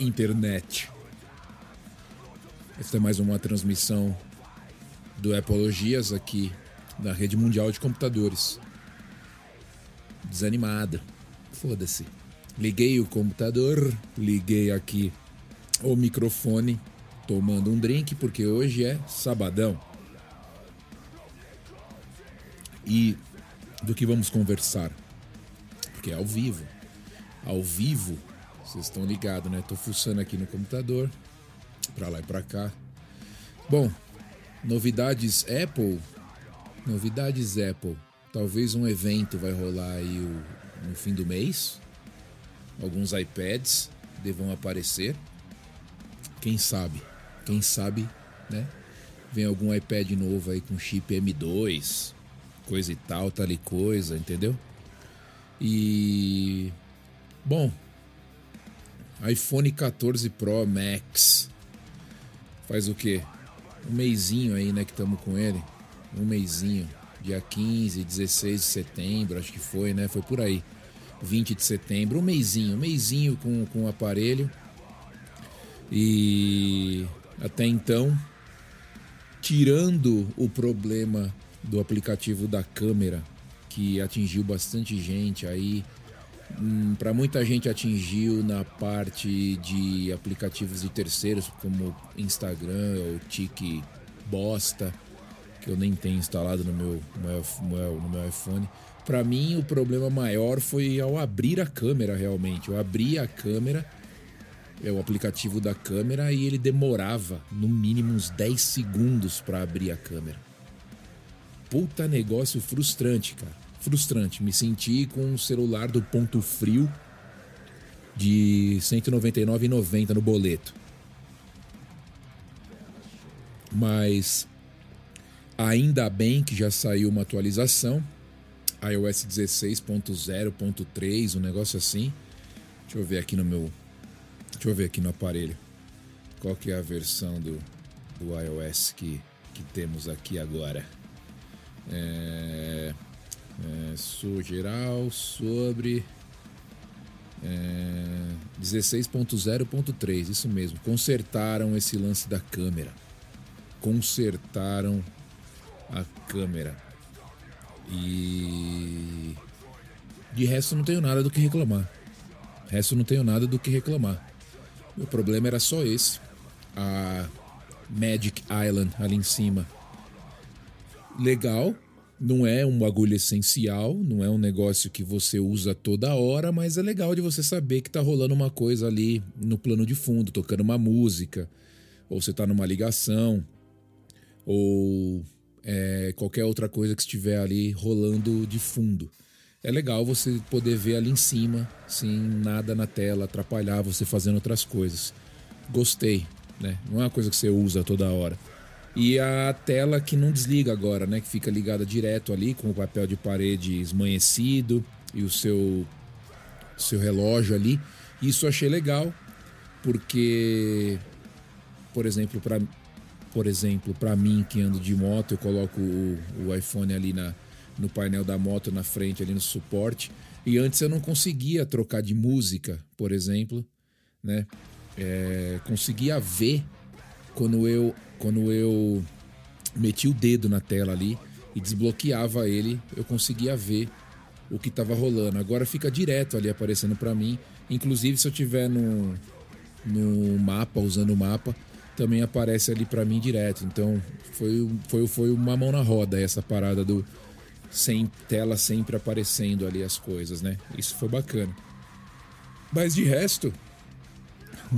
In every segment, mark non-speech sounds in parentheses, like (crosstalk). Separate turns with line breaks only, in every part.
internet. Esta é mais uma transmissão do Apologias aqui na rede mundial de computadores. Desanimada. Foda-se. Liguei o computador, liguei aqui o microfone, tomando um drink, porque hoje é sabadão. E do que vamos conversar? Porque é ao vivo. Ao vivo, vocês estão ligados, né? Tô fuçando aqui no computador, pra lá e pra cá. Bom, novidades Apple. Novidades Apple. Talvez um evento vai rolar aí o, no fim do mês. Alguns iPads devam aparecer. Quem sabe? Quem sabe, né? Vem algum iPad novo aí com chip M2, coisa e tal, tal e coisa, entendeu? E. Bom. iPhone 14 Pro Max. Faz o quê? Um mêsinho aí, né, que estamos com ele. Um mêsinho. Dia 15, 16 de setembro, acho que foi, né? Foi por aí. 20 de setembro, um mêsinho, um mêsinho com, com o aparelho. E até então, tirando o problema do aplicativo da câmera, que atingiu bastante gente aí. Hum, para muita gente atingiu na parte de aplicativos de terceiros, como Instagram ou Tiki Bosta, que eu nem tenho instalado no meu, no meu iPhone. Para mim, o problema maior foi ao abrir a câmera, realmente. Eu abri a câmera, é o aplicativo da câmera, e ele demorava no mínimo uns 10 segundos para abrir a câmera. Puta negócio frustrante, cara. Frustrante. Me senti com um celular do ponto frio de R$ 199,90 no boleto. Mas ainda bem que já saiu uma atualização. iOS 16.0.3, um negócio assim. Deixa eu ver aqui no meu. Deixa eu ver aqui no aparelho. Qual que é a versão do, do iOS que, que temos aqui agora? É, é, geral sobre é, 16.0.3, isso mesmo. Consertaram esse lance da câmera. Consertaram a câmera. E de resto não tenho nada do que reclamar. De resto não tenho nada do que reclamar. O problema era só esse. A Magic Island ali em cima legal, não é um bagulho essencial, não é um negócio que você usa toda hora, mas é legal de você saber que tá rolando uma coisa ali no plano de fundo, tocando uma música, ou você tá numa ligação, ou é, qualquer outra coisa que estiver ali rolando de fundo. É legal você poder ver ali em cima, sem nada na tela atrapalhar você fazendo outras coisas. Gostei, né? Não é uma coisa que você usa toda hora. E a tela que não desliga agora, né? Que fica ligada direto ali com o papel de parede esmanhecido e o seu, seu relógio ali. Isso achei legal, porque, por exemplo, para por exemplo, para mim que ando de moto, eu coloco o, o iPhone ali na, no painel da moto na frente, ali no suporte. E antes eu não conseguia trocar de música, por exemplo, né? É, conseguia ver quando eu quando eu meti o dedo na tela ali e desbloqueava ele, eu conseguia ver o que estava rolando. Agora fica direto ali aparecendo para mim. Inclusive se eu tiver no, no mapa, usando o mapa, também aparece ali para mim direto. Então foi, foi, foi uma mão na roda essa parada do sem tela sempre aparecendo ali as coisas, né? Isso foi bacana. Mas de resto,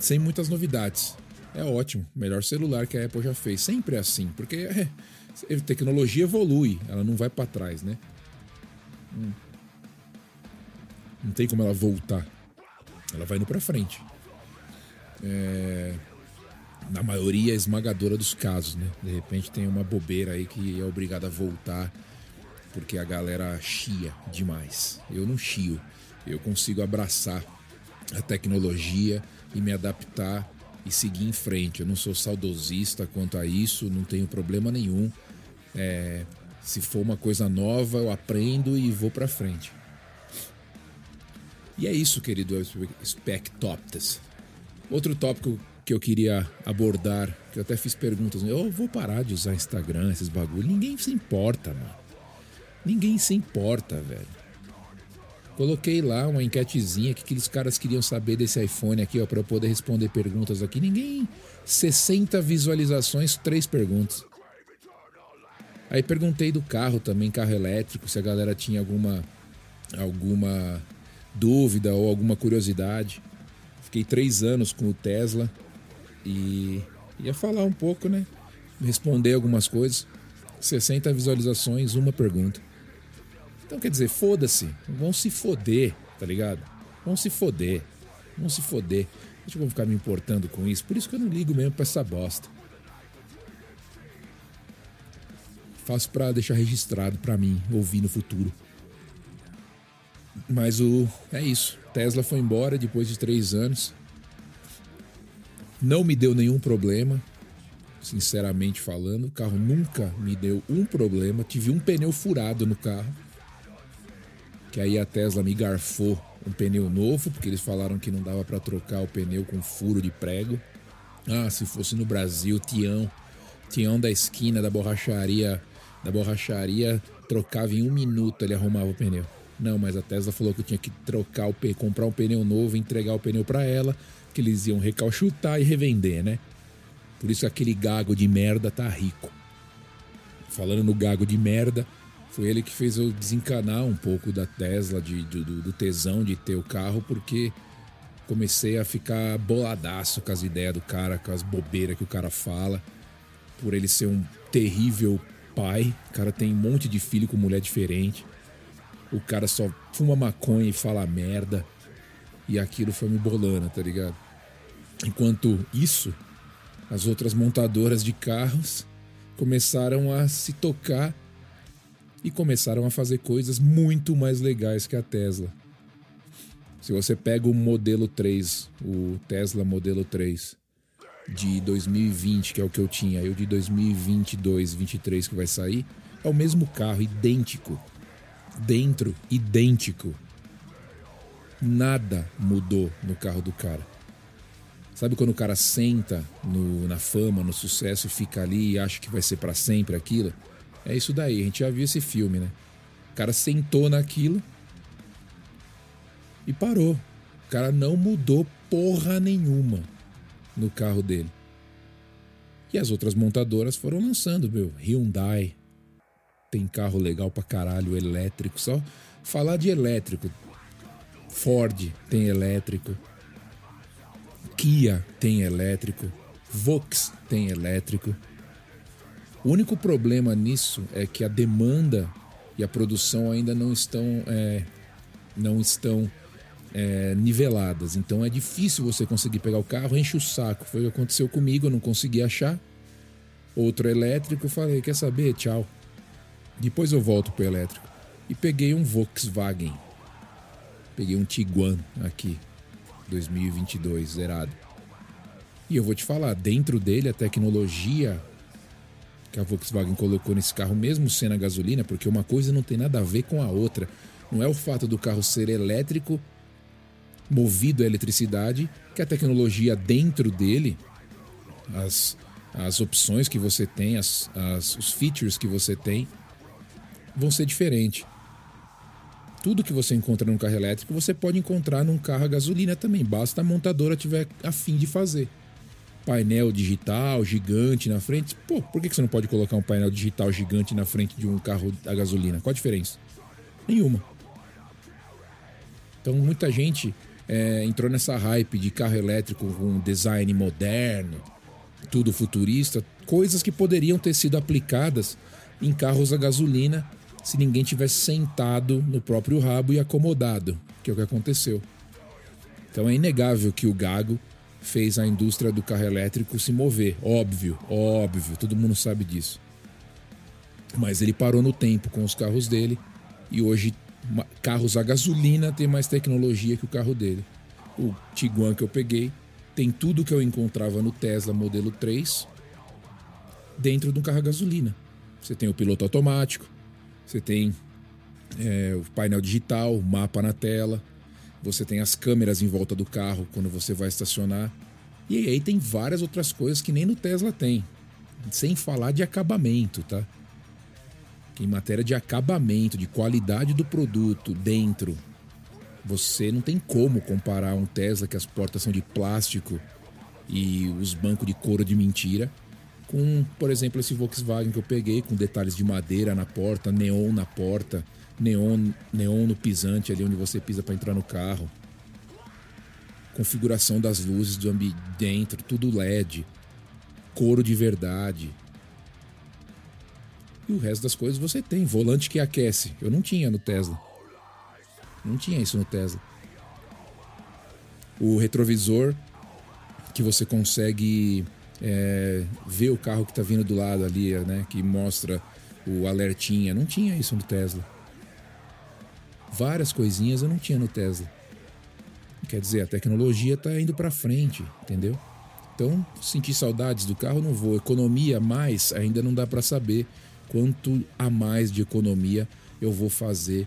sem muitas novidades é ótimo. Melhor celular que a Apple já fez. Sempre é assim, porque é, a tecnologia evolui, ela não vai para trás, né? Hum. Não tem como ela voltar. Ela vai indo para frente. É, na maioria esmagadora dos casos, né? De repente tem uma bobeira aí que é obrigada a voltar porque a galera chia demais. Eu não chio. Eu consigo abraçar a tecnologia e me adaptar e seguir em frente. Eu não sou saudosista quanto a isso, não tenho problema nenhum. É, se for uma coisa nova, eu aprendo e vou para frente. E é isso, querido Spectoptas. Outro tópico que eu queria abordar, que eu até fiz perguntas, eu vou parar de usar Instagram, esses bagulho. Ninguém se importa, mano. Ninguém se importa, velho. Coloquei lá uma enquetezinha que aqueles caras queriam saber desse iPhone aqui, ó, para eu poder responder perguntas aqui. Ninguém 60 visualizações, três perguntas. Aí perguntei do carro também, carro elétrico, se a galera tinha alguma alguma dúvida ou alguma curiosidade. Fiquei três anos com o Tesla e ia falar um pouco, né? Responder algumas coisas. 60 visualizações, uma pergunta. Então quer dizer, foda-se. Vão se foder, tá ligado? Vão se foder. Vão se foder. Deixa eu ficar me importando com isso. Por isso que eu não ligo mesmo pra essa bosta. Faço para deixar registrado para mim ouvir no futuro. Mas o é isso. Tesla foi embora depois de três anos. Não me deu nenhum problema, sinceramente falando. O carro nunca me deu um problema. Tive um pneu furado no carro. Que aí a Tesla me garfou um pneu novo, porque eles falaram que não dava para trocar o pneu com furo de prego. Ah, se fosse no Brasil, Tião, Tião da esquina da borracharia da borracharia, trocava em um minuto, ele arrumava o pneu. Não, mas a Tesla falou que eu tinha que trocar o comprar um pneu novo, entregar o pneu para ela, que eles iam recalchutar e revender, né? Por isso aquele gago de merda tá rico. Falando no gago de merda, foi ele que fez eu desencanar um pouco da Tesla, de, do, do tesão de ter o carro, porque comecei a ficar boladaço com as ideias do cara, com as bobeiras que o cara fala, por ele ser um terrível pai, o cara tem um monte de filho com mulher diferente. O cara só fuma maconha e fala merda. E aquilo foi me bolando, tá ligado? Enquanto isso, as outras montadoras de carros começaram a se tocar e começaram a fazer coisas muito mais legais que a Tesla. Se você pega o modelo 3, o Tesla modelo 3, de 2020, que é o que eu tinha, e o de 2022, 23 que vai sair, é o mesmo carro, idêntico. Dentro, idêntico. Nada mudou no carro do cara. Sabe quando o cara senta no, na fama, no sucesso e fica ali e acha que vai ser para sempre aquilo? É isso daí, a gente já viu esse filme, né? O cara sentou naquilo e parou. O cara não mudou porra nenhuma no carro dele. E as outras montadoras foram lançando, meu, Hyundai tem carro legal pra caralho, elétrico, só falar de elétrico. Ford tem elétrico. Kia tem elétrico. Vox tem elétrico. O único problema nisso é que a demanda e a produção ainda não estão, é, não estão é, niveladas. Então é difícil você conseguir pegar o carro, enche o saco. Foi o que aconteceu comigo, eu não consegui achar. Outro elétrico, falei, quer saber? Tchau. Depois eu volto pro elétrico. E peguei um Volkswagen. Peguei um Tiguan aqui, 2022, zerado. E eu vou te falar, dentro dele a tecnologia que a Volkswagen colocou nesse carro, mesmo sendo a gasolina, porque uma coisa não tem nada a ver com a outra. Não é o fato do carro ser elétrico movido à eletricidade, que a tecnologia dentro dele, as, as opções que você tem, as, as, os features que você tem, vão ser diferentes. Tudo que você encontra num carro elétrico, você pode encontrar num carro a gasolina também, basta a montadora tiver a fim de fazer. Painel digital gigante na frente. Pô, por que você não pode colocar um painel digital gigante na frente de um carro a gasolina? Qual a diferença? Nenhuma. Então muita gente é, entrou nessa hype de carro elétrico com design moderno, tudo futurista, coisas que poderiam ter sido aplicadas em carros a gasolina se ninguém tivesse sentado no próprio rabo e acomodado, que é o que aconteceu. Então é inegável que o Gago fez a indústria do carro elétrico se mover, óbvio, óbvio, todo mundo sabe disso. Mas ele parou no tempo com os carros dele e hoje carros a gasolina têm mais tecnologia que o carro dele. O Tiguan que eu peguei tem tudo que eu encontrava no Tesla modelo 3 dentro de um carro a gasolina. Você tem o piloto automático, você tem é, o painel digital, o mapa na tela, Você tem as câmeras em volta do carro quando você vai estacionar. E aí tem várias outras coisas que nem no Tesla tem. Sem falar de acabamento, tá? Que em matéria de acabamento, de qualidade do produto dentro, você não tem como comparar um Tesla que as portas são de plástico e os bancos de couro de mentira com, por exemplo, esse Volkswagen que eu peguei com detalhes de madeira na porta, neon na porta, neon, neon no pisante ali onde você pisa para entrar no carro. Configuração das luzes do ambiente dentro, tudo LED, couro de verdade. E o resto das coisas você tem, volante que aquece. Eu não tinha no Tesla. Não tinha isso no Tesla. O retrovisor que você consegue é, ver o carro que está vindo do lado ali, né, que mostra o alertinha. Não tinha isso no Tesla. Várias coisinhas eu não tinha no Tesla. Quer dizer, a tecnologia está indo para frente, entendeu? Então, sentir saudades do carro não vou. Economia mais ainda não dá para saber quanto a mais de economia eu vou fazer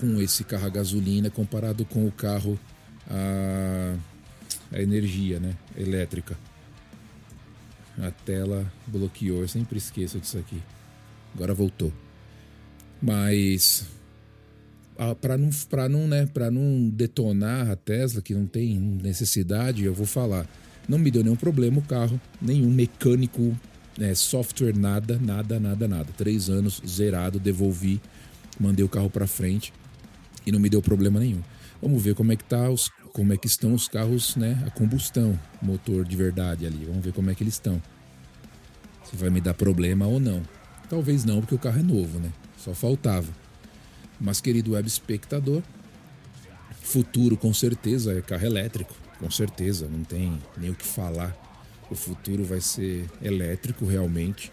com esse carro a gasolina comparado com o carro a, a energia, né, elétrica. A tela bloqueou, eu sempre esqueço disso aqui. Agora voltou. Mas para não para não, né, para não detonar a Tesla que não tem necessidade, eu vou falar. Não me deu nenhum problema o carro, nenhum mecânico, né, software nada, nada, nada, nada. Três anos zerado, devolvi, mandei o carro para frente e não me deu problema nenhum. Vamos ver como é que tá os, como é que estão os carros, né, a combustão, motor de verdade ali. Vamos ver como é que eles estão. Se vai me dar problema ou não. Talvez não, porque o carro é novo, né? Só faltava. Mas querido web espectador, futuro com certeza é carro elétrico, com certeza, não tem nem o que falar. O futuro vai ser elétrico realmente.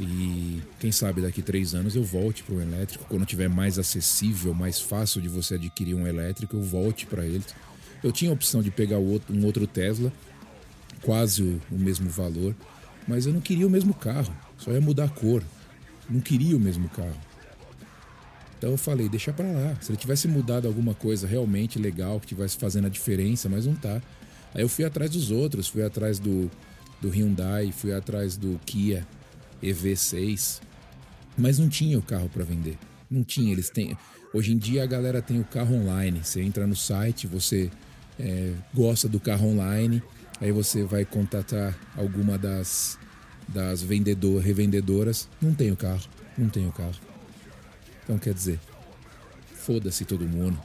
E quem sabe daqui três anos eu volte para o elétrico. Quando tiver mais acessível, mais fácil de você adquirir um elétrico, eu volte para ele. Eu tinha a opção de pegar um outro Tesla, quase o mesmo valor, mas eu não queria o mesmo carro, só ia mudar a cor. Não queria o mesmo carro. Então eu falei, deixa para lá. Se ele tivesse mudado alguma coisa realmente legal, que tivesse fazendo a diferença, mas não tá. Aí eu fui atrás dos outros, fui atrás do, do Hyundai, fui atrás do Kia, EV6, mas não tinha o carro para vender. Não tinha, eles têm. Hoje em dia a galera tem o carro online. Você entra no site, você é, gosta do carro online, aí você vai contatar alguma das, das vendedor, revendedoras. Não tem o carro, não tem o carro. Então quer dizer, foda-se todo mundo.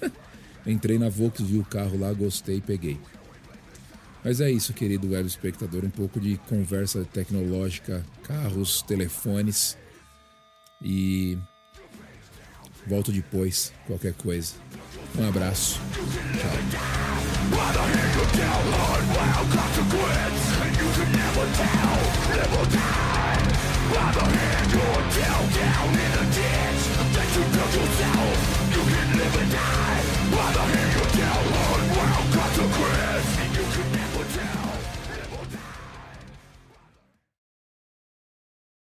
(laughs) Entrei na Vox, vi o carro lá, gostei, peguei. Mas é isso, querido web espectador, um pouco de conversa tecnológica, carros, telefones e volto depois, qualquer coisa. Um abraço. Tchau.
the hand You're down in ditch That you built yourself You can live and die By the hand you're dealt. Unwound consequence You never